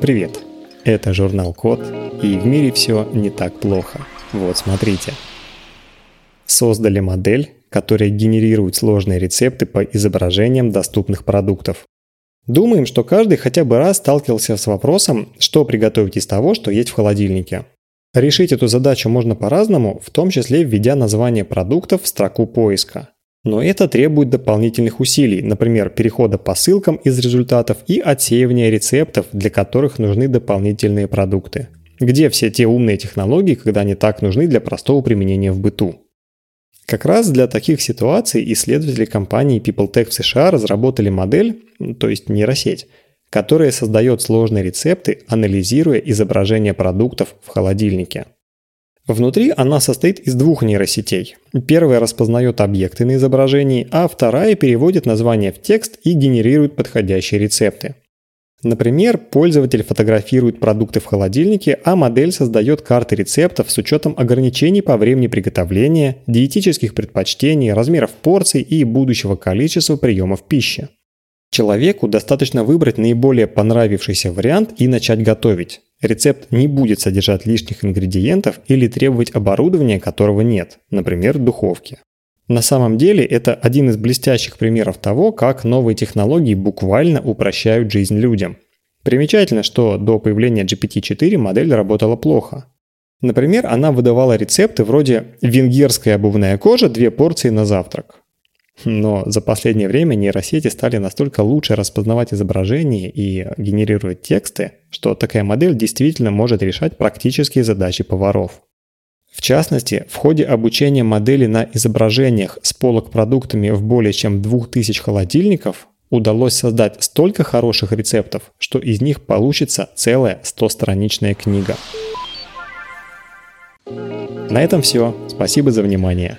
Привет! Это журнал Код, и в мире все не так плохо. Вот смотрите. Создали модель, которая генерирует сложные рецепты по изображениям доступных продуктов. Думаем, что каждый хотя бы раз сталкивался с вопросом, что приготовить из того, что есть в холодильнике. Решить эту задачу можно по-разному, в том числе введя название продуктов в строку поиска. Но это требует дополнительных усилий, например, перехода по ссылкам из результатов и отсеивания рецептов, для которых нужны дополнительные продукты. Где все те умные технологии, когда они так нужны для простого применения в быту? Как раз для таких ситуаций исследователи компании PeopleTech в США разработали модель, то есть нейросеть, которая создает сложные рецепты, анализируя изображение продуктов в холодильнике. Внутри она состоит из двух нейросетей. Первая распознает объекты на изображении, а вторая переводит название в текст и генерирует подходящие рецепты. Например, пользователь фотографирует продукты в холодильнике, а модель создает карты рецептов с учетом ограничений по времени приготовления, диетических предпочтений, размеров порций и будущего количества приемов пищи. Человеку достаточно выбрать наиболее понравившийся вариант и начать готовить. Рецепт не будет содержать лишних ингредиентов или требовать оборудования, которого нет, например, духовки. На самом деле это один из блестящих примеров того, как новые технологии буквально упрощают жизнь людям. Примечательно, что до появления GPT-4 модель работала плохо. Например, она выдавала рецепты вроде «венгерская обувная кожа, две порции на завтрак». Но за последнее время нейросети стали настолько лучше распознавать изображения и генерировать тексты, что такая модель действительно может решать практические задачи поваров. В частности, в ходе обучения модели на изображениях с полок продуктами в более чем 2000 холодильников удалось создать столько хороших рецептов, что из них получится целая 100-страничная книга. На этом все. Спасибо за внимание.